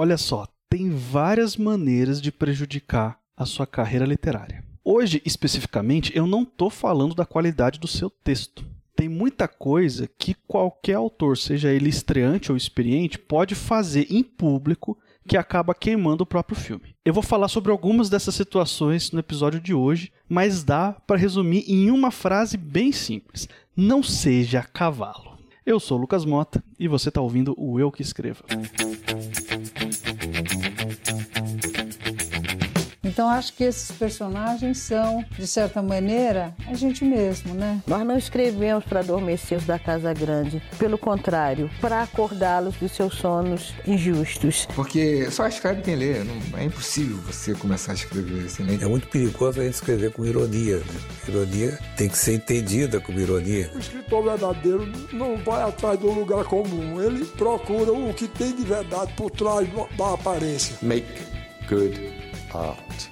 Olha só, tem várias maneiras de prejudicar a sua carreira literária. Hoje, especificamente, eu não estou falando da qualidade do seu texto. Tem muita coisa que qualquer autor, seja ele estreante ou experiente, pode fazer em público que acaba queimando o próprio filme. Eu vou falar sobre algumas dessas situações no episódio de hoje, mas dá para resumir em uma frase bem simples: não seja cavalo. Eu sou Lucas Mota e você está ouvindo o Eu que Escreva. Então acho que esses personagens são, de certa maneira, a gente mesmo, né? Nós não escrevemos para adormecer os da Casa Grande. Pelo contrário, para acordá-los dos seus sonos injustos. Porque só escreve quem lê. Não, é impossível você começar a escrever assim. Né? É muito perigoso a gente escrever com ironia. Né? Ironia tem que ser entendida como ironia. O escritor verdadeiro não vai atrás do lugar comum. Ele procura o que tem de verdade por trás da aparência. Make good out.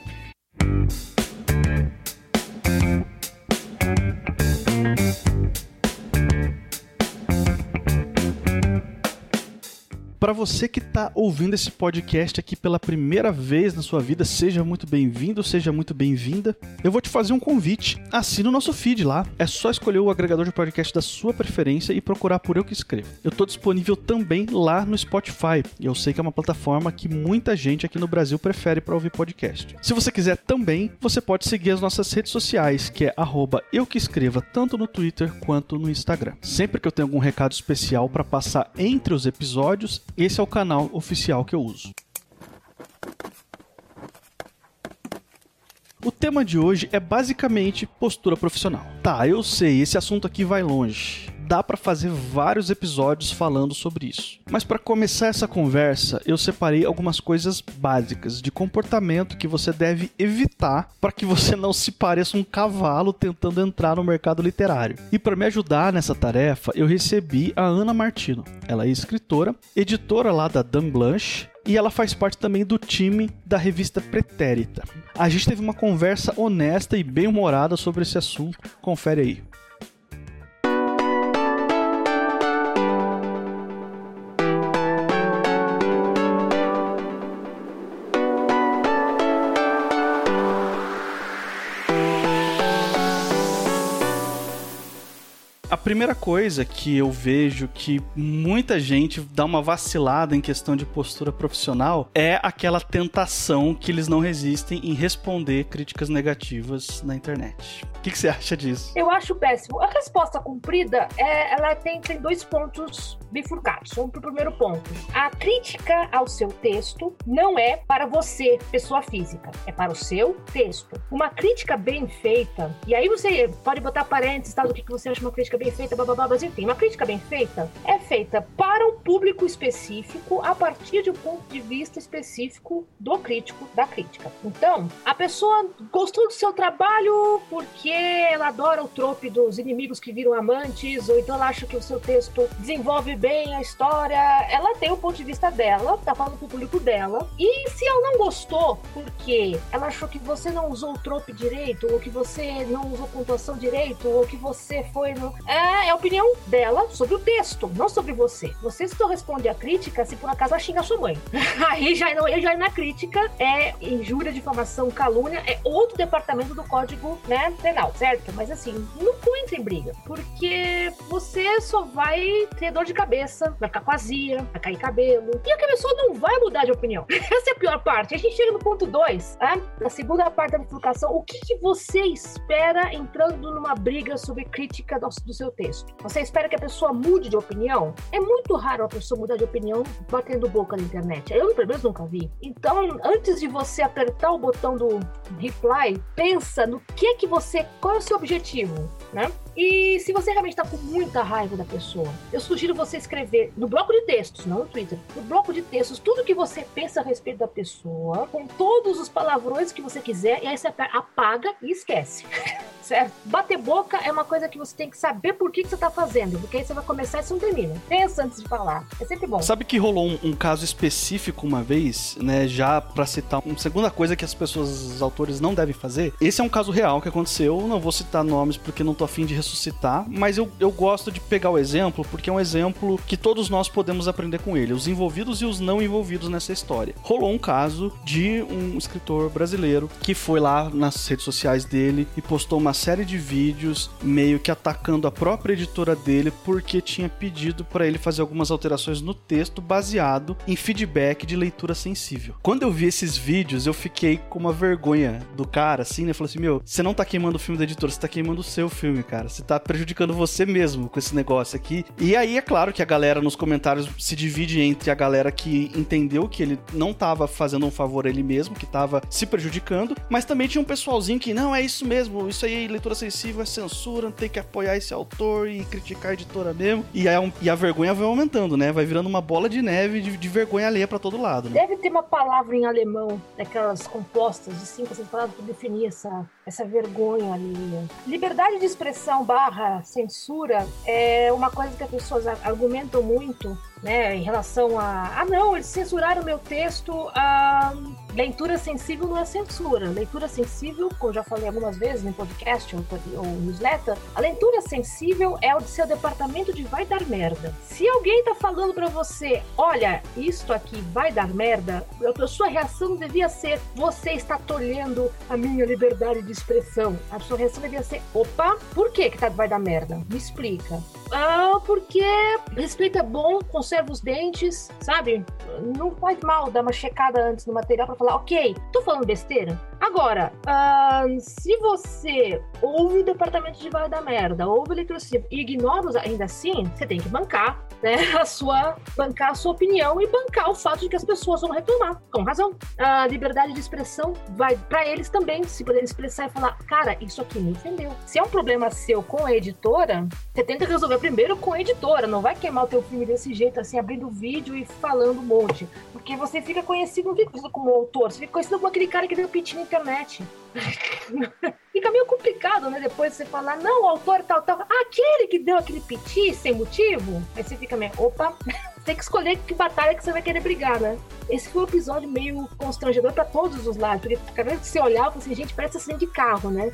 Para você que está ouvindo esse podcast aqui pela primeira vez na sua vida, seja muito bem-vindo, seja muito bem-vinda. Eu vou te fazer um convite. Assina o nosso feed lá. É só escolher o agregador de podcast da sua preferência e procurar por Eu Que Escrevo. Eu estou disponível também lá no Spotify. E eu sei que é uma plataforma que muita gente aqui no Brasil prefere para ouvir podcast. Se você quiser também, você pode seguir as nossas redes sociais, que é arroba Eu Que Escreva, tanto no Twitter quanto no Instagram. Sempre que eu tenho algum recado especial para passar entre os episódios, esse é o canal oficial que eu uso. O tema de hoje é basicamente postura profissional. Tá, eu sei, esse assunto aqui vai longe dá para fazer vários episódios falando sobre isso. Mas para começar essa conversa, eu separei algumas coisas básicas de comportamento que você deve evitar para que você não se pareça um cavalo tentando entrar no mercado literário. E para me ajudar nessa tarefa, eu recebi a Ana Martino. Ela é escritora, editora lá da Dan Blanche e ela faz parte também do time da revista Pretérita. A gente teve uma conversa honesta e bem humorada sobre esse assunto. Confere aí. Primeira coisa que eu vejo que muita gente dá uma vacilada em questão de postura profissional é aquela tentação que eles não resistem em responder críticas negativas na internet. O que, que você acha disso? Eu acho péssimo. A resposta cumprida, é, ela tem, tem dois pontos bifurcados. Vamos pro primeiro ponto. A crítica ao seu texto não é para você, pessoa física, é para o seu texto. Uma crítica bem feita, e aí você pode botar parênteses tá, do que você acha uma crítica bem feita, bababá, mas enfim, uma crítica bem feita é feita para um público específico a partir de um ponto de vista específico do crítico, da crítica. Então, a pessoa gostou do seu trabalho porque ela adora o trope dos inimigos que viram amantes, ou então ela acha que o seu texto desenvolve bem a história. Ela tem o ponto de vista dela, tá falando pro público dela. E se ela não gostou porque ela achou que você não usou o trope direito, ou que você não usou pontuação direito, ou que você foi no é, é a opinião dela sobre o texto, não sobre você. Você só responde a crítica se por acaso ela xinga sua mãe. aí já não, já na crítica é injúria, difamação, calúnia, é outro departamento do código né, penal, certo? Mas assim, não entre em briga, porque você só vai ter dor de cabeça, vai ficar com azia, vai cair cabelo, e a pessoa não vai mudar de opinião. Essa é a pior parte. A gente chega no ponto 2, tá? na segunda parte da bifurcação, o que, que você espera entrando numa briga sobre crítica do, do seu texto. Você espera que a pessoa mude de opinião? É muito raro a pessoa mudar de opinião batendo boca na internet. Eu, pelo menos, nunca vi. Então, antes de você apertar o botão do reply, pensa no que que você. Qual é o seu objetivo, né? E se você realmente está com muita raiva da pessoa, eu sugiro você escrever no bloco de textos, não no Twitter, no bloco de textos, tudo que você pensa a respeito da pessoa, com todos os palavrões que você quiser, e aí você apaga e esquece. certo? Bater boca é uma coisa que você tem que saber por que, que você tá fazendo, porque aí você vai começar e você não termina. Pensa antes de falar. É sempre bom. Sabe que rolou um, um caso específico uma vez, né? Já pra citar uma segunda coisa que as pessoas, os autores não devem fazer. Esse é um caso real que aconteceu. Não vou citar nomes porque não tô afim de ressuscitar, mas eu, eu gosto de pegar o exemplo porque é um exemplo que todos nós podemos aprender com ele, os envolvidos e os não envolvidos nessa história. Rolou um caso de um escritor brasileiro que foi lá nas redes sociais dele e postou uma série de vídeos meio que atacando a própria editora dele porque tinha pedido para ele fazer algumas alterações no texto baseado em feedback de leitura sensível. Quando eu vi esses vídeos, eu fiquei com uma vergonha do cara, assim, né? Falou assim: Meu, você não tá queimando o filme da editora, você tá queimando o seu filme, cara. Você tá prejudicando você mesmo com esse negócio aqui. E aí é claro que a galera nos comentários se divide entre a galera que entendeu que ele não tava fazendo um favor a ele mesmo, que tava se prejudicando, mas também tinha um pessoalzinho que, não, é isso mesmo, isso aí, leitura sensível é censura, tem que apoiar esse autor e criticar a editora mesmo. E, aí, e a vergonha vai aumentando, né? Vai virando uma bola de neve de, de vergonha alheia pra todo lado, né? Deve ter uma palavra em alemão, daquelas compostas de cinco, seis palavras para definir essa, essa vergonha ali. Liberdade de expressão barra censura é uma coisa que as pessoas argumentam muito né, em relação a. Ah, não, eles censuraram meu texto. Ah, leitura sensível não é censura. Leitura sensível, como já falei algumas vezes no podcast ou, ou newsletter, a leitura sensível é o de seu departamento de vai dar merda. Se alguém tá falando para você, olha, isto aqui vai dar merda, a sua reação devia ser: você está tolhendo a minha liberdade de expressão. A sua reação devia ser: opa, por que que tá, vai dar merda? Me explica. Ah, porque respeito é bom, conserva os dentes, sabe? Não faz mal dar uma checada antes no material para falar, ok, tô falando besteira. Agora, uh, se você ouve o departamento de vai da merda, ouve o leitura e ignora os, ainda assim, você tem que bancar, né? A sua, bancar a sua opinião e bancar o fato de que as pessoas vão reclamar, com razão. A liberdade de expressão vai para eles também, se poderem expressar e falar, cara, isso aqui me ofendeu. Se é um problema seu com a editora, você tenta resolver primeiro com a editora, não vai queimar o teu filme desse jeito, assim, abrindo vídeo e falando um monte. Porque você fica conhecido, não fica conhecido como autor, você fica conhecido como aquele cara que deu na internet. Fica meio complicado, né? Depois você falar, não, o autor tal, tal. Aquele que deu aquele piti sem motivo. Aí você fica meio, opa, tem que escolher que batalha que você vai querer brigar, né? Esse foi um episódio meio constrangedor para todos os lados, porque cada vez que você olhava, assim, gente, parece acidente de carro, né?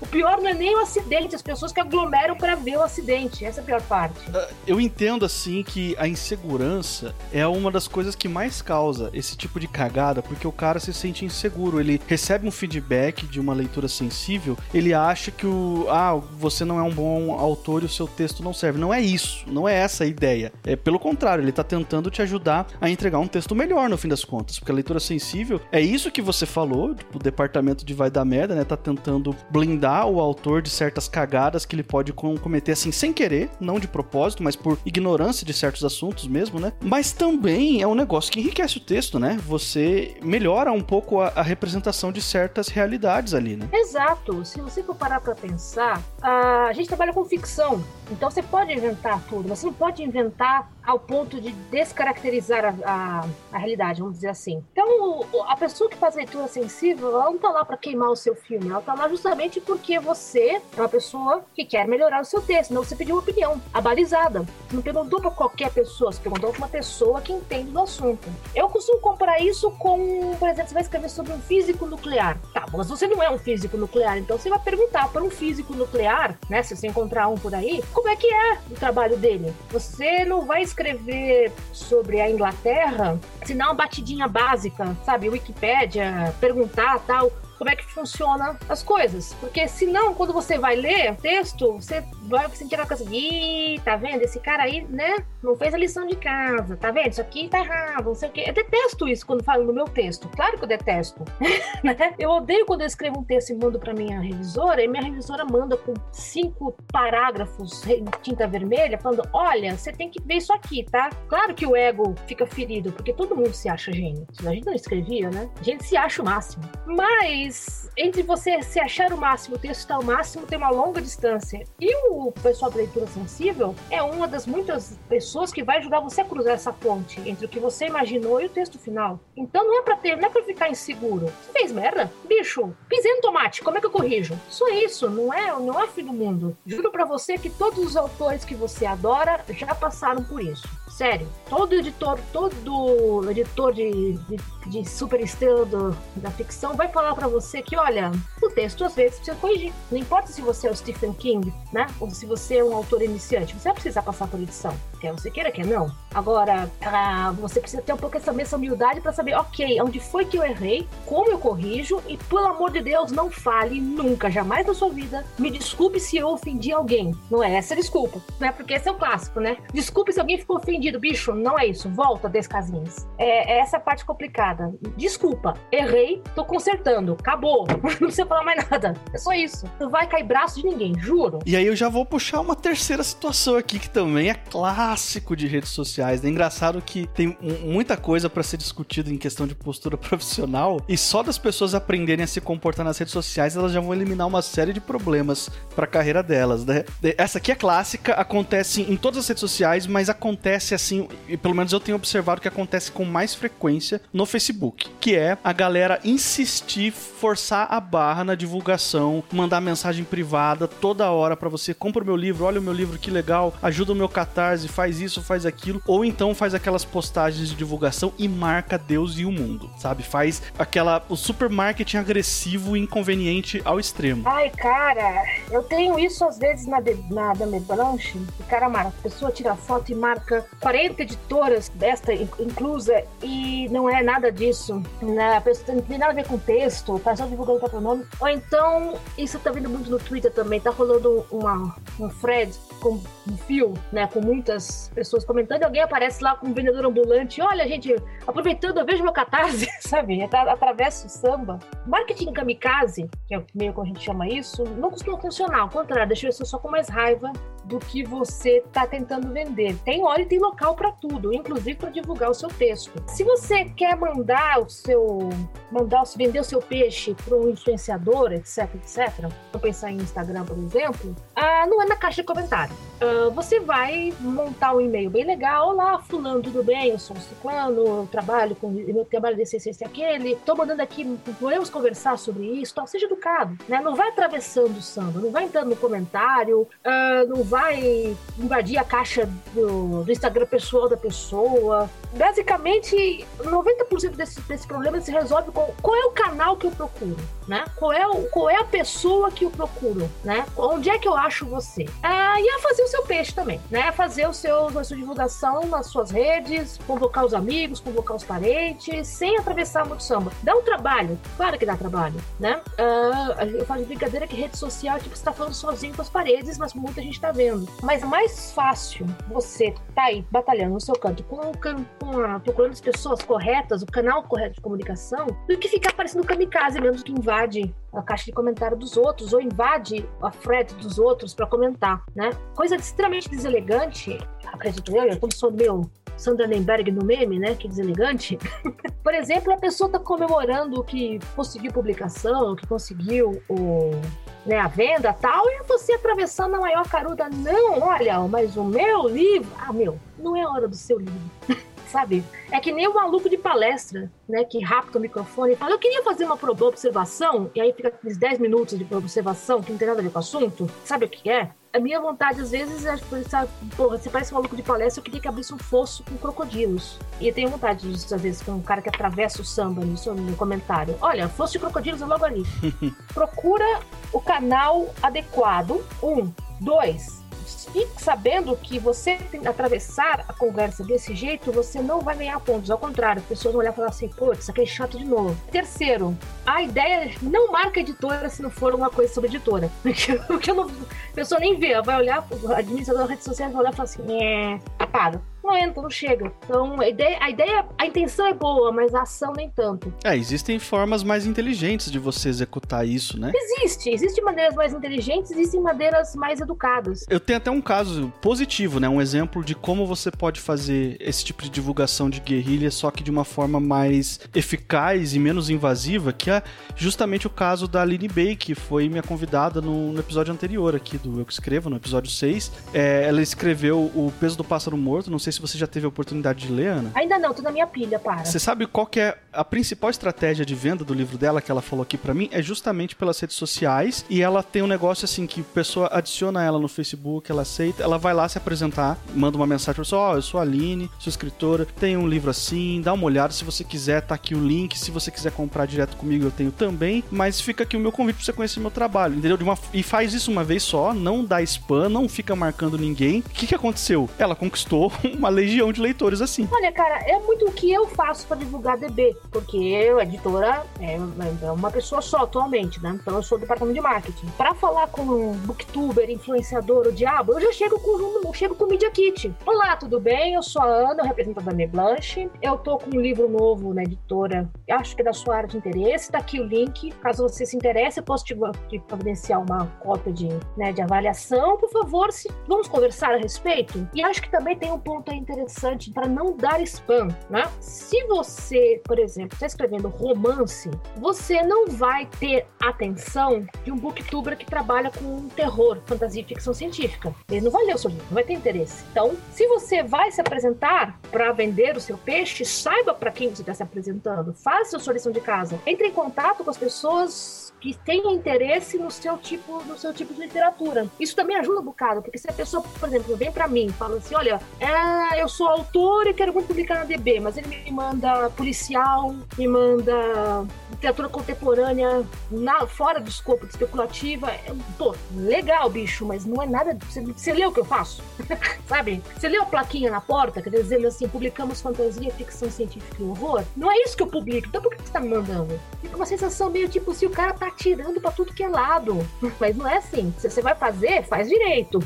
O pior não é nem o acidente, as pessoas que aglomeram para ver o acidente. Essa é a pior parte. Ah, eu entendo, assim, que a insegurança é uma das coisas que mais causa esse tipo de cagada, porque o cara se sente inseguro. Ele recebe um feedback de uma leitura sensível, ele acha que o. Ah, você não é um bom autor e o seu texto não serve. Não é isso. Não é essa a ideia. É pelo contrário, ele tá tentando te ajudar a entregar um texto melhor no fim das contas. Porque a leitura sensível é isso que você falou, tipo, o departamento de vai dar merda, né? Tá tentando blindar blindar o autor de certas cagadas que ele pode cometer assim sem querer, não de propósito, mas por ignorância de certos assuntos mesmo, né? Mas também é um negócio que enriquece o texto, né? Você melhora um pouco a, a representação de certas realidades ali, né? Exato. Se você for parar para pensar, a gente trabalha com ficção, então você pode inventar tudo, mas você não pode inventar staff ao ponto de descaracterizar a, a, a, realidade, vamos dizer assim. Então, a pessoa que faz leitura sensível, ela não tá lá para queimar o seu filme, ela tá lá justamente porque você é uma pessoa que quer melhorar o seu texto, não você pediu uma opinião abalizada. Você não perguntou para qualquer pessoa, você perguntou para uma pessoa que entende do assunto. Eu costumo comparar isso com, por exemplo, você vai escrever sobre um físico nuclear. Tá, mas você não é um físico nuclear, então você vai perguntar para um físico nuclear, né, se você encontrar um por aí, como é que é o trabalho dele. Você não vai escrever escrever sobre a Inglaterra, se não uma batidinha básica, sabe? Wikipédia, perguntar tal como é que funciona as coisas. Porque senão, quando você vai ler texto, você vai sentir aquela coisa de, tá vendo? Esse cara aí, né? Não fez a lição de casa, tá vendo? Isso aqui tá errado, não sei o quê. Eu detesto isso quando falo no meu texto. Claro que eu detesto. né? Eu odeio quando eu escrevo um texto e mando pra minha revisora, e minha revisora manda com cinco parágrafos em tinta vermelha, falando: olha, você tem que ver isso aqui, tá? Claro que o ego fica ferido, porque todo mundo se acha gênio. A gente não escrevia, né? A gente se acha o máximo. Mas Mas entre você se achar o máximo, o texto está ao máximo, tem uma longa distância. E o pessoal da leitura sensível é uma das muitas pessoas que vai ajudar você a cruzar essa ponte entre o que você imaginou e o texto final. Então não é pra ter, não é pra ficar inseguro. Você fez merda? Bicho, pisei no tomate, como é que eu corrijo? Só isso, não é, não é fim do mundo. Juro pra você que todos os autores que você adora já passaram por isso. Sério, todo editor, todo editor de, de, de super estrela do- da ficção vai falar pra você que, olha, o texto às vezes precisa corrigir. Não importa se você é o Stephen King, né? Ou se você é um autor iniciante, você vai precisar passar por edição. Quer você queira, quer não. Agora, ah, você precisa ter um pouco essa mesma humildade pra saber, ok, onde foi que eu errei, como eu corrijo, e pelo amor de Deus, não fale nunca, jamais na sua vida. Me desculpe se eu ofendi alguém. Não é essa desculpa, né? Porque esse é o clássico, né? Desculpe se alguém ficou ofendido, bicho. Não é isso. Volta, 10 casinhas. É, é essa a parte complicada. Desculpa, errei, tô consertando. Acabou. Não precisa falar mais nada. É só isso. Não vai cair braço de ninguém, juro. E aí eu já vou puxar uma terceira situação aqui que também é clássico de redes sociais. É engraçado que tem mu- muita coisa pra ser discutida em questão de postura profissional e só das pessoas aprenderem a se comportar nas redes sociais, elas já vão eliminar uma série de problemas pra carreira delas, né? Essa aqui é clássica, acontece em todas as redes sociais, mas acontece assim, pelo menos eu tenho observado que acontece com mais frequência no Facebook, que é a galera insistir, forçar a barra na divulgação, mandar mensagem privada toda hora pra você, compra o meu livro, olha o meu livro que legal, ajuda o meu catarse, faz isso, faz aquilo, ou então faz aquelas postagens de divulgação e marca Deus e o mundo, sabe? Faz aquela o super marketing agressivo e inconveniente ao extremo. Ai, cara, eu tenho isso às vezes na, de, na Dame Blanche. O cara marca, a pessoa tira foto e marca 40 editoras, desta in- inclusa, e não é nada disso. Né? A pessoa não tem nada a ver com texto, tá só divulgando o próprio nome. Ou então, isso tá vindo muito no Twitter também, tá rolando uma, um thread com um fio, né, com muitas pessoas comentando, e alguém aparece lá com um vendedor ambulante, olha, gente, aproveitando, eu vejo meu catarse, sabe, Atra- atravessa o samba. Marketing kamikaze, que é meio como a gente chama isso, não costuma funcionar, ao contrário, deixa você só com mais raiva do que você tá tentando vender. Tem hora e tem local para tudo, inclusive para divulgar o seu texto. Se você quer mandar o seu mandar vender o seu peixe para um influenciador, etc, etc, vou pensar em Instagram, por exemplo, ah, não é na caixa de comentário. Ah, você vai montar um e-mail bem legal. Olá, fulano, tudo bem? Eu sou um ciclano, eu trabalho com meu trabalho desse, esse, esse aquele. Tô mandando aqui, podemos conversar sobre isso, tal. Seja educado, né? Não vai atravessando o samba, não vai entrando no comentário, ah, não vai invadir a caixa do, do Instagram pessoal da pessoa. Basicamente, 90% desse, desse problema se resolve com qual é o canal que eu procuro, né? Qual é, o, qual é a pessoa que eu procuro, né? Onde é que eu acho você? Ah, e a fazer o seu peixe também, né? Fazer o seu, a sua divulgação nas suas redes, convocar os amigos, convocar os parentes, sem atravessar muito samba. Dá um trabalho, claro que dá trabalho, né? Ah, eu faço brincadeira que rede social é tipo você tá falando sozinho com as paredes, mas muita gente tá vendo. Mas mais fácil você tá aí batalhando no seu canto com, o can- com a, procurando as pessoas corretas, o canal correto de comunicação, do que ficar parecendo kamikaze mesmo que invade a caixa de comentário dos outros ou invade a thread dos outros para comentar, né? Coisa extremamente deselegante, acredito eu, como sou meu Sandra Nemberg no meme, né? Que deselegante. Por exemplo, a pessoa tá comemorando que conseguiu publicação, que conseguiu o, né, a venda tal, e você atravessando a maior caruda. Não, olha, mas o meu livro. Ah, meu, não é hora do seu livro. Sabe? É que nem o maluco de palestra, né? Que rapta o microfone e fala: Eu queria fazer uma observação, e aí fica aqueles 10 minutos de observação que não tem nada a ver com o assunto. Sabe o que é? A minha vontade, às vezes, é pensar, porra, você parece um maluco de palestra, eu queria que abrisse um fosso com crocodilos. E eu tenho vontade disso, às vezes, com um cara que atravessa o samba nisso no comentário. Olha, fosso de crocodilos é logo ali. Procura o canal adequado. Um. Dois. Fique sabendo que você tem atravessar a conversa desse jeito, você não vai ganhar pontos. Ao contrário, as pessoas vão olhar e falar assim, isso aqui é chato de novo. Terceiro, a ideia não marca editora se não for uma coisa sobre editora. Porque eu não, a pessoa nem vê, ela vai olhar, o administrador da rede social vai olhar e falar assim, é, apaga. Não entra, não chega. Então, a ideia, a ideia, a intenção é boa, mas a ação nem tanto. É, existem formas mais inteligentes de você executar isso, né? Existe, existem maneiras mais inteligentes, existem maneiras mais educadas. Eu tenho até um caso positivo, né? Um exemplo de como você pode fazer esse tipo de divulgação de guerrilha, só que de uma forma mais eficaz e menos invasiva, que é justamente o caso da Aline Bay, que foi minha convidada no, no episódio anterior aqui do Eu Que Escrevo, no episódio 6. É, ela escreveu O Peso do Pássaro Morto, não sei se você já teve a oportunidade de ler, Ana. Ainda não, tô na minha pilha, para. Você sabe qual que é a principal estratégia de venda do livro dela que ela falou aqui pra mim? É justamente pelas redes sociais e ela tem um negócio assim que a pessoa adiciona ela no Facebook, ela aceita, ela vai lá se apresentar, manda uma mensagem pra pessoa, ó, eu sou a Aline, sou escritora, tenho um livro assim, dá uma olhada, se você quiser, tá aqui o link, se você quiser comprar direto comigo, eu tenho também, mas fica aqui o meu convite pra você conhecer meu trabalho, entendeu? De uma- e faz isso uma vez só, não dá spam, não fica marcando ninguém. O que que aconteceu? Ela conquistou uma legião de leitores assim. Olha, cara, é muito o que eu faço pra divulgar DB, porque eu, editora, é é uma pessoa só atualmente, né? Então eu sou do departamento de marketing. Pra falar com um booktuber, influenciador, o diabo, eu já chego com eu chego com o Media Kit. Olá, tudo bem? Eu sou a Ana, eu represento a Dame Blanche. Eu tô com um livro novo na editora, acho que é da sua área de interesse. Tá aqui o link. Caso você se interesse, eu posso te, te providenciar uma cópia de, né, de avaliação. Por favor, se, vamos conversar a respeito? E acho que também tem um ponto aí interessante para não dar spam, né? Se você, por exemplo, está escrevendo romance, você não vai ter atenção de um booktuber que trabalha com terror, fantasia e ficção científica. Ele não vai ler o seu livro, não vai ter interesse. Então, se você vai se apresentar para vender o seu peixe, saiba para quem você está se apresentando. Faça sua lição de casa. Entre em contato com as pessoas que interesse no seu tipo, no seu tipo de literatura. Isso também ajuda um bocado, porque se a pessoa, por exemplo, vem para mim fala assim, olha, é, eu sou autor e quero muito publicar na DB, mas ele me manda policial, me manda literatura contemporânea na, fora do escopo de especulativa. Eu, pô, legal, bicho, mas não é nada. Você, você leu o que eu faço? Sabe? Você leu a plaquinha na porta, quer dizer, assim, publicamos fantasia, ficção científica e horror? Não é isso que eu publico, então por que você tá me mandando? Fica uma sensação meio tipo se o cara tá atirando pra tudo que é lado. Mas não é assim. Se você vai fazer, faz direito.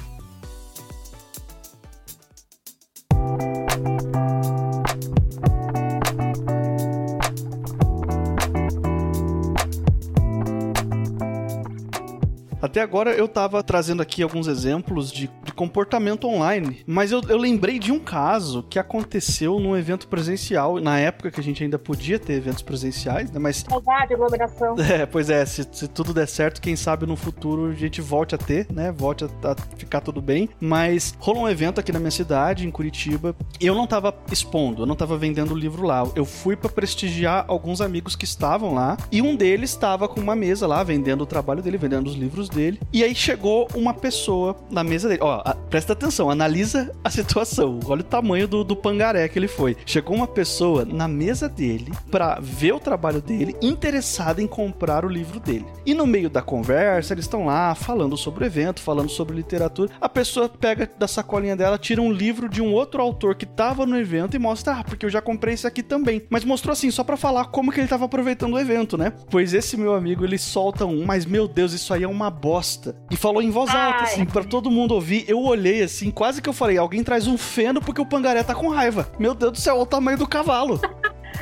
Até agora eu tava trazendo aqui alguns exemplos de comportamento online, mas eu, eu lembrei de um caso que aconteceu num evento presencial, na época que a gente ainda podia ter eventos presenciais, né? Mas Saudade, aglomeração. É, pois é, se, se tudo der certo, quem sabe no futuro a gente volte a ter, né? Volte a, a ficar tudo bem. Mas rolou um evento aqui na minha cidade, em Curitiba, eu não tava expondo, eu não tava vendendo o livro lá. Eu fui pra prestigiar alguns amigos que estavam lá, e um deles estava com uma mesa lá, vendendo o trabalho dele, vendendo os livros dele. E aí chegou uma pessoa na mesa dele. Ó, a- presta atenção, analisa a situação. Olha o tamanho do, do pangaré que ele foi. Chegou uma pessoa na mesa dele pra ver o trabalho dele, interessada em comprar o livro dele. E no meio da conversa, eles estão lá falando sobre o evento, falando sobre literatura. A pessoa pega da sacolinha dela, tira um livro de um outro autor que tava no evento e mostra, ah, porque eu já comprei esse aqui também. Mas mostrou assim, só pra falar como que ele tava aproveitando o evento, né? Pois esse meu amigo, ele solta um, mas meu Deus, isso aí é uma bosta. E falou em voz alta, Ai. assim, pra todo mundo ouvir. Eu olhei assim, quase que eu falei, alguém traz um feno porque o pangaré tá com raiva. Meu Deus do céu, olha o tamanho do cavalo.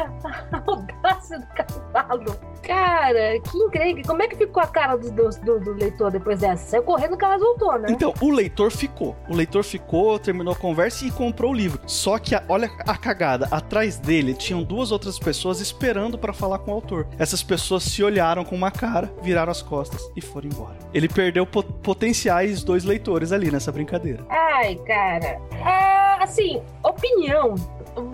A audácia do cavalo. Cara, que incrível. Como é que ficou a cara do, do, do- leitor depois dessa? Saiu correndo que ela voltou, né? Então, o leitor ficou. O leitor ficou, terminou a conversa e comprou o livro. Só que, a- olha a cagada, atrás dele tinham duas outras pessoas esperando pra falar com o autor. Essas pessoas se olharam com uma cara, viraram as costas e foram embora. Ele perdeu po- potenciais dois leitores ali nessa brincadeira. Ai, cara. É, assim, opinião.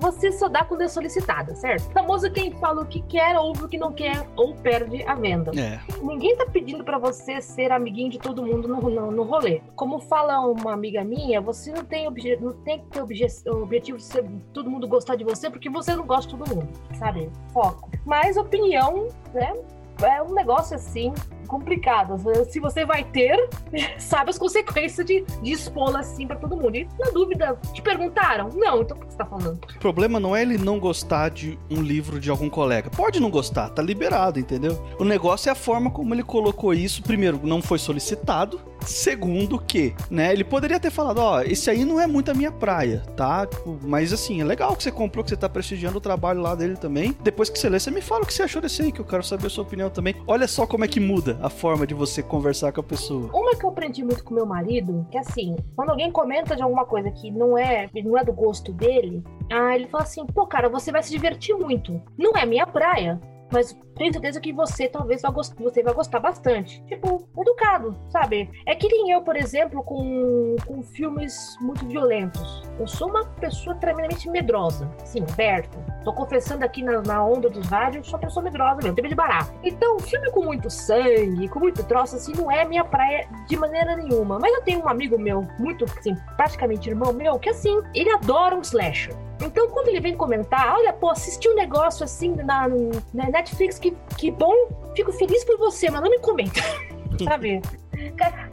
Você só dá quando é solicitada, certo? Famoso quem fala o que quer, ouve o que não quer, ou perde a venda. É. Ninguém tá pedindo pra você ser amiguinho de todo mundo no, no, no rolê. Como fala uma amiga minha, você não tem, obje, não tem que ter obje, objetivo de ser, todo mundo gostar de você, porque você não gosta de todo mundo, sabe? Foco. Mas opinião, né? É um negócio assim complicado. Se você vai ter, sabe as consequências de, de expô-la assim pra todo mundo. E na dúvida, te perguntaram? Não, então por que você tá falando? O problema não é ele não gostar de um livro de algum colega. Pode não gostar, tá liberado, entendeu? O negócio é a forma como ele colocou isso. Primeiro, não foi solicitado. Segundo que, né, ele poderia ter falado, ó, esse aí não é muito a minha praia, tá? Tipo, Mas assim, é legal que você comprou, que você tá prestigiando o trabalho lá dele também. Depois que você lê, você me fala o que você achou desse aí, que eu quero saber a sua opinião também. Olha só como é que muda a forma de você conversar com a pessoa. Uma que eu aprendi muito com meu marido, que assim, quando alguém comenta de alguma coisa que não é, não é do gosto dele, ah, ele fala assim, pô, cara, você vai se divertir muito. Não é minha praia, mas tenho certeza que você talvez gostar, você vai gostar bastante. Tipo, educado, sabe? É que nem eu, por exemplo, com, com filmes muito violentos. Eu sou uma pessoa tremendamente medrosa, assim, aberta. Tô confessando aqui na, na onda dos rádios, sou uma pessoa medrosa mesmo, tem de barato. Então, filme com muito sangue, com muito troço, assim, não é minha praia de maneira nenhuma. Mas eu tenho um amigo meu, muito, assim, praticamente irmão meu, que assim, ele adora um slasher. Então, quando ele vem comentar, olha, pô, assisti um negócio assim na, na Netflix, que, que bom, fico feliz por você, mas não me comenta. Sabe?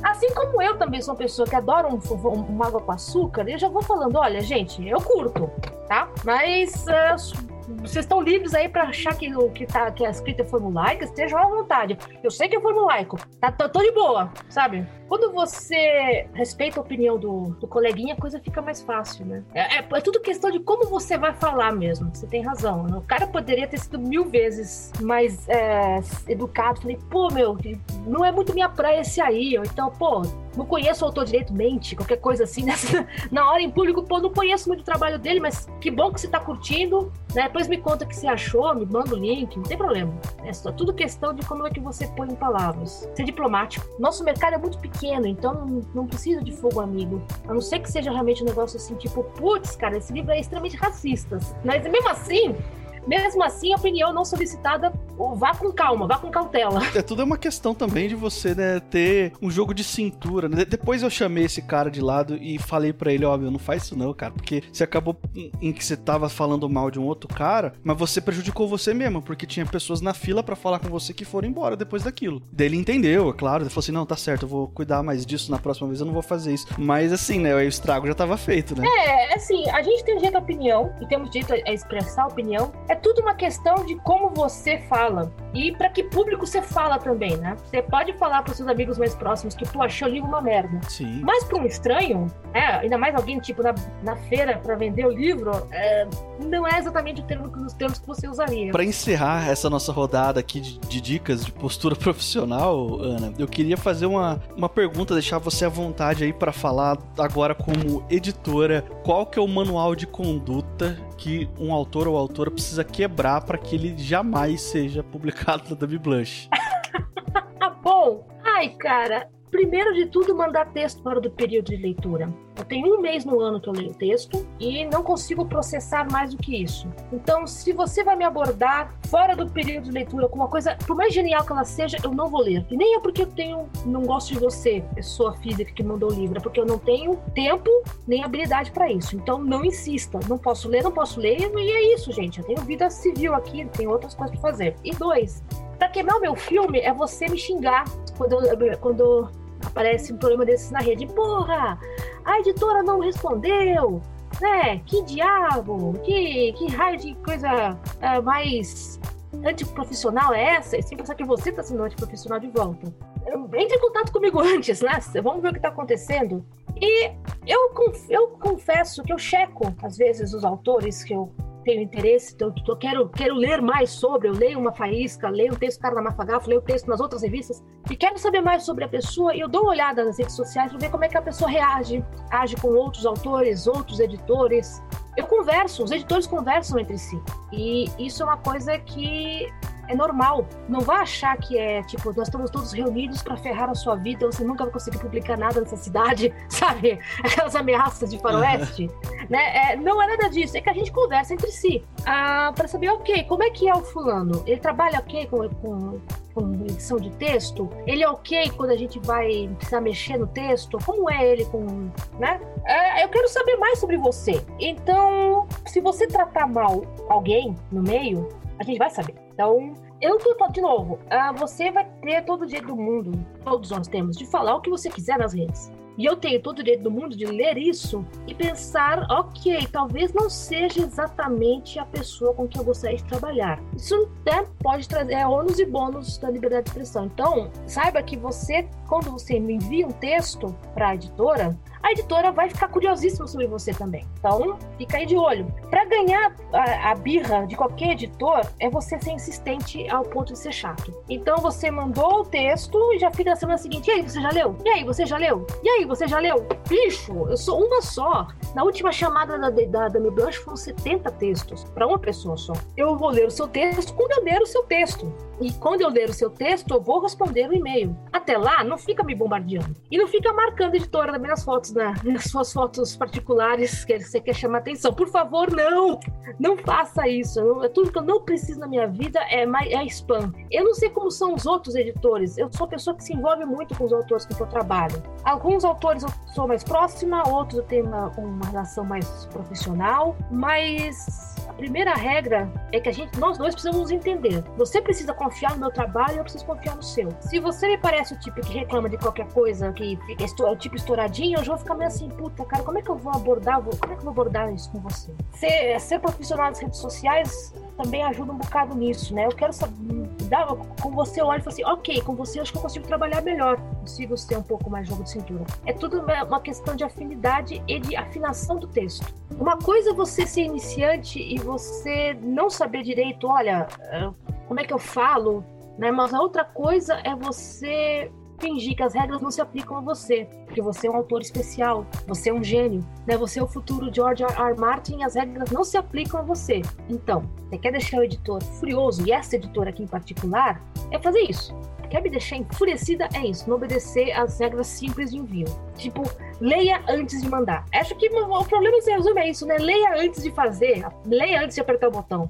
Assim como eu também sou uma pessoa que adora um, um, um água com açúcar, eu já vou falando, olha, gente, eu curto, tá? Mas uh, vocês estão livres aí para achar que o que, tá, que a escrita é formulaica, estejam à vontade. Eu sei que é formulaico, tá, tô, tô de boa, sabe? Quando você respeita a opinião do, do coleguinha, a coisa fica mais fácil, né? É, é, é, tudo questão de como você vai falar mesmo. Você tem razão. O cara poderia ter sido mil vezes mais é, educado. Falei, pô, meu, não é muito minha praia esse aí. Então, pô, não conheço o autor direito, mente, qualquer coisa assim. Né? Na hora em público, pô, não conheço muito o trabalho dele, mas que bom que você tá curtindo. Né? Depois me conta o que você achou, me manda o link, não tem problema. É só tudo questão de como é que você põe em palavras. Ser diplomático. Nosso mercado é muito pequeno, então não, não precisa de fogo amigo. A não ser que seja realmente um negócio assim, tipo, putz, cara, esse livro é extremamente racista. Mas mesmo assim, mesmo assim, a opinião não solicitada, vá com calma, vá com cautela. É tudo é uma questão também de você, né, ter um jogo de cintura. Né? Depois eu chamei esse cara de lado e falei para ele, ó, meu, não faz isso não, cara, porque você acabou em que você tava falando mal de um outro cara, mas você prejudicou você mesmo, porque tinha pessoas na fila para falar com você que foram embora depois daquilo. Daí ele entendeu, é claro, ele falou assim, não, tá certo, eu vou cuidar mais disso na próxima vez, eu não vou fazer isso. Mas assim, né, o estrago já tava feito, né? É, assim, a gente tem direito à opinião e temos direito a expressar a opinião. É tudo uma questão de como você fala e para que público você fala também, né? Você pode falar para seus amigos mais próximos que, pô, achei o livro uma merda. Sim. Mas para um estranho, é, ainda mais alguém, tipo, na, na feira para vender o livro, é, não é exatamente o termo, os termos que você usaria. Para encerrar essa nossa rodada aqui de, de, dicas de postura profissional, Ana, eu queria fazer uma, uma pergunta, deixar você à vontade aí para falar agora como editora, qual que é o manual de conduta que um autor ou autora precisa quebrar para que ele jamais seja publicado na Dummy Blush? Bom, ai, cara, primeiro de tudo, mandar texto fora do período de leitura. Eu tenho um mês no ano que eu leio texto e não consigo processar mais do que isso. Então, se você vai me abordar fora do período de leitura com uma coisa, por mais genial que ela seja, eu não vou ler. E nem é porque eu tenho, não gosto de você, pessoa física que mandou o livro, é porque eu não tenho tempo nem habilidade para isso. Então, não insista. Não posso ler, não posso ler, e é isso, gente. Eu tenho vida civil aqui, tenho outras coisas para fazer. E dois, para queimar o meu filme é você me xingar quando, quando aparece um problema desses na rede. Porra, a editora não respondeu, né? Que diabo, que, que raio de coisa é, mais antiprofissional é essa? E sem pensar que você está sendo antiprofissional de volta. Entre em contato comigo antes, né? Vamos ver o que está acontecendo. E eu, eu confesso que eu checo, às vezes, os autores que eu tenho interesse, então eu quero, quero ler mais sobre, eu leio uma faísca, leio um texto do cara na Mafagafo, leio um texto nas outras revistas, e quero saber mais sobre a pessoa, e eu dou uma olhada nas redes sociais para ver como é que a pessoa reage, age com outros autores, outros editores. Eu converso, os editores conversam entre si. E isso é uma coisa que é normal. Não vá achar que é tipo, nós estamos todos reunidos para ferrar a sua vida, você nunca vai conseguir publicar nada nessa cidade, sabe? Aquelas ameaças de faroeste, né? É, não é nada disso, é que a gente conversa entre si ah, para saber, ok, como é que é o fulano? Ele trabalha ok com, com, com edição de texto? Ele é ok quando a gente vai precisar mexer no texto? Como é ele com, né? É, eu quero saber mais sobre você. Então, se você tratar mal alguém no meio, a gente vai saber. Então, eu tô, de novo, uh, você vai ter todo o direito do mundo, todos nós temos, de falar o que você quiser nas redes. E eu tenho todo o direito do mundo de ler isso e pensar, ok, talvez não seja exatamente a pessoa com quem eu gostaria de trabalhar. Isso até pode trazer ônus e bônus da liberdade de expressão. Então, saiba que você, quando você envia um texto para a editora, a editora vai ficar curiosíssima sobre você também. Então, fica aí de olho. Para ganhar a, a, birra de qualquer editor, é você ser insistente ao ponto de ser chato. Então, você mandou o texto e já fica na semana seguinte: e aí, você já leu? E aí, você já leu? E aí, você já leu? Bicho, eu sou uma só. Na última chamada da, da Dami Blanche foram 70 textos para uma pessoa só. Eu vou ler o seu texto quando eu ler o seu texto. E quando eu ler o seu texto, eu vou responder o e-mail. Até lá, não fica me bombardeando. E não fica marcando a editora nas minhas fotos, na, nas suas fotos particulares que você quer chamar atenção. Por favor, não! Não faça isso. é tudo que eu não preciso na minha vida é, é spam. Eu não sei como são os outros editores. Eu sou uma pessoa que se envolve muito com os autores com que eu trabalho. Alguns autores eu sou mais próxima, outros eu tenho uma, uma relação mais profissional, mas a primeira regra é que a gente, nós dois precisamos nos entender. Você precisa confiar no meu trabalho, eu preciso confiar no seu. Se você me parece o tipo que reclama de qualquer coisa, que fica o tipo estouradinho, eu já vou ficar meio assim, puta, cara, como é que eu vou abordar, como é que eu vou abordar isso com você? Ser, ser profissional nas redes sociais também ajuda um bocado nisso, né? Eu quero saber, com você eu olho e falo assim, ok, com você eu acho que eu consigo trabalhar melhor, consigo ser um pouco mais jogo de cintura. É tudo uma questão de afinidade e de afinação do texto. Uma coisa é você ser iniciante e você não saber direito, olha, eh, como é que eu falo, né? Mas a outra coisa é você fingir que as regras não se aplicam a você, porque você é um autor especial, você é um gênio, né? Você é o futuro George R. R. Martin e as regras não se aplicam a você. Então, você quer deixar o editor furioso, e essa editora aqui em particular, é fazer isso. Quer me deixar enfurecida? É isso, não obedecer às regras simples de envio. Tipo, leia antes de mandar. Acho que o problema se resume a isso, né? Leia antes de fazer, leia antes de apertar o botão.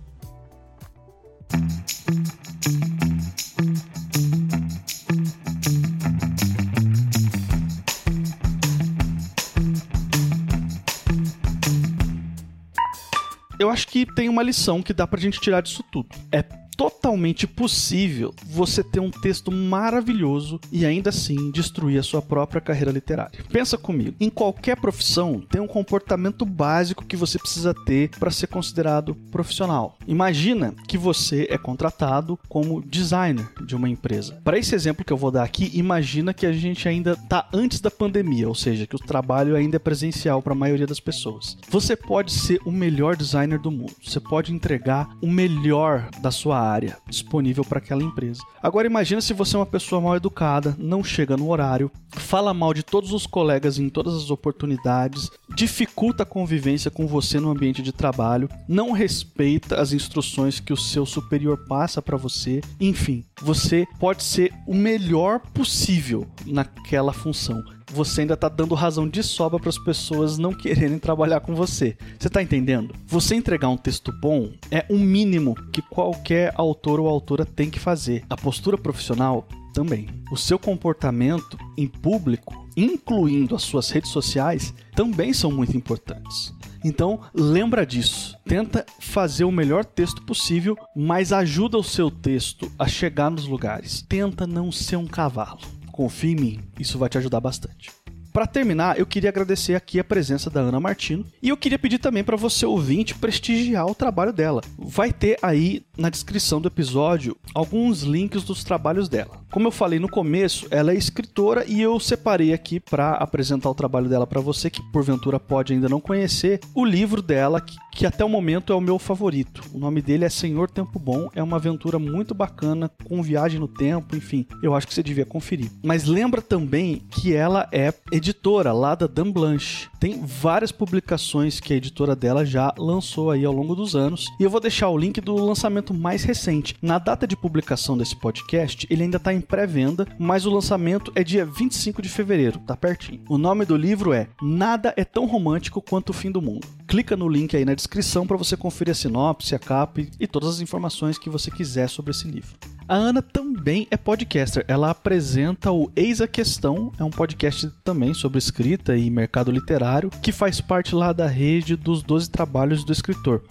eu acho que tem uma lição que dá pra gente tirar disso tudo. É totalmente possível você ter um texto maravilhoso e ainda assim destruir a sua própria carreira literária. Pensa comigo, em qualquer profissão tem um comportamento básico que você precisa ter para ser considerado profissional. Imagina que você é contratado como designer de uma empresa. Para esse exemplo que eu vou dar aqui, imagina que a gente ainda está antes da pandemia, ou seja, que o trabalho ainda é presencial para a maioria das pessoas. Você pode ser o melhor designer do mundo. Você pode entregar o melhor da sua área disponível para aquela empresa. Agora imagina se você é uma pessoa mal educada, não chega no horário, fala mal de todos os colegas em todas as oportunidades, dificulta a convivência com você no ambiente de trabalho, não respeita as instruções que o seu superior passa para você, enfim, você pode ser o melhor possível naquela função você ainda tá dando razão de sobra para as pessoas não quererem trabalhar com você. Você tá entendendo? Você entregar um texto bom é o um mínimo que qualquer autor ou autora tem que fazer. A postura profissional também. O seu comportamento em público, incluindo as suas redes sociais, também são muito importantes. Então, lembra disso. Tenta fazer o melhor texto possível, mas ajuda o seu texto a chegar nos lugares. Tenta não ser um cavalo. Confie em mim, isso vai te ajudar bastante. Para terminar, eu queria agradecer aqui a presença da Ana Martino e eu queria pedir também para você ouvinte prestigiar o trabalho dela. Vai ter aí na descrição do episódio alguns links dos trabalhos dela. Como eu falei no começo, ela é escritora e eu separei aqui para apresentar o trabalho dela para você que porventura pode ainda não conhecer, o livro dela que, que até o momento é o meu favorito. O nome dele é Senhor Tempo Bom, é uma aventura muito bacana com viagem no tempo, enfim, eu acho que você devia conferir. Mas lembra também que ela é editora lá da Dan Blanche. Tem várias publicações que a editora dela já lançou aí ao longo dos anos e eu vou deixar o link do lançamento mais recente. Na data de publicação desse podcast, ele ainda está em pré-venda, mas o lançamento é dia 25 de fevereiro, tá pertinho. O nome do livro é Nada é tão romântico quanto o fim do mundo. Clica no link aí na descrição para você conferir a sinopse, a capa e todas as informações que você quiser sobre esse livro. A Ana também é podcaster. Ela apresenta o Eis a Questão, é um podcast também sobre escrita e mercado literário, que faz parte lá da rede dos 12 trabalhos do escritor.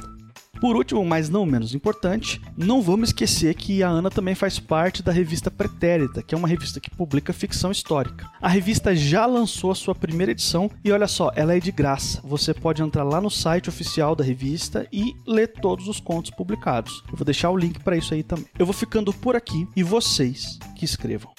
Por último, mas não menos importante, não vamos esquecer que a Ana também faz parte da revista Pretérita, que é uma revista que publica ficção histórica. A revista já lançou a sua primeira edição e olha só, ela é de graça. Você pode entrar lá no site oficial da revista e ler todos os contos publicados. Eu vou deixar o link para isso aí também. Eu vou ficando por aqui e vocês que escrevam.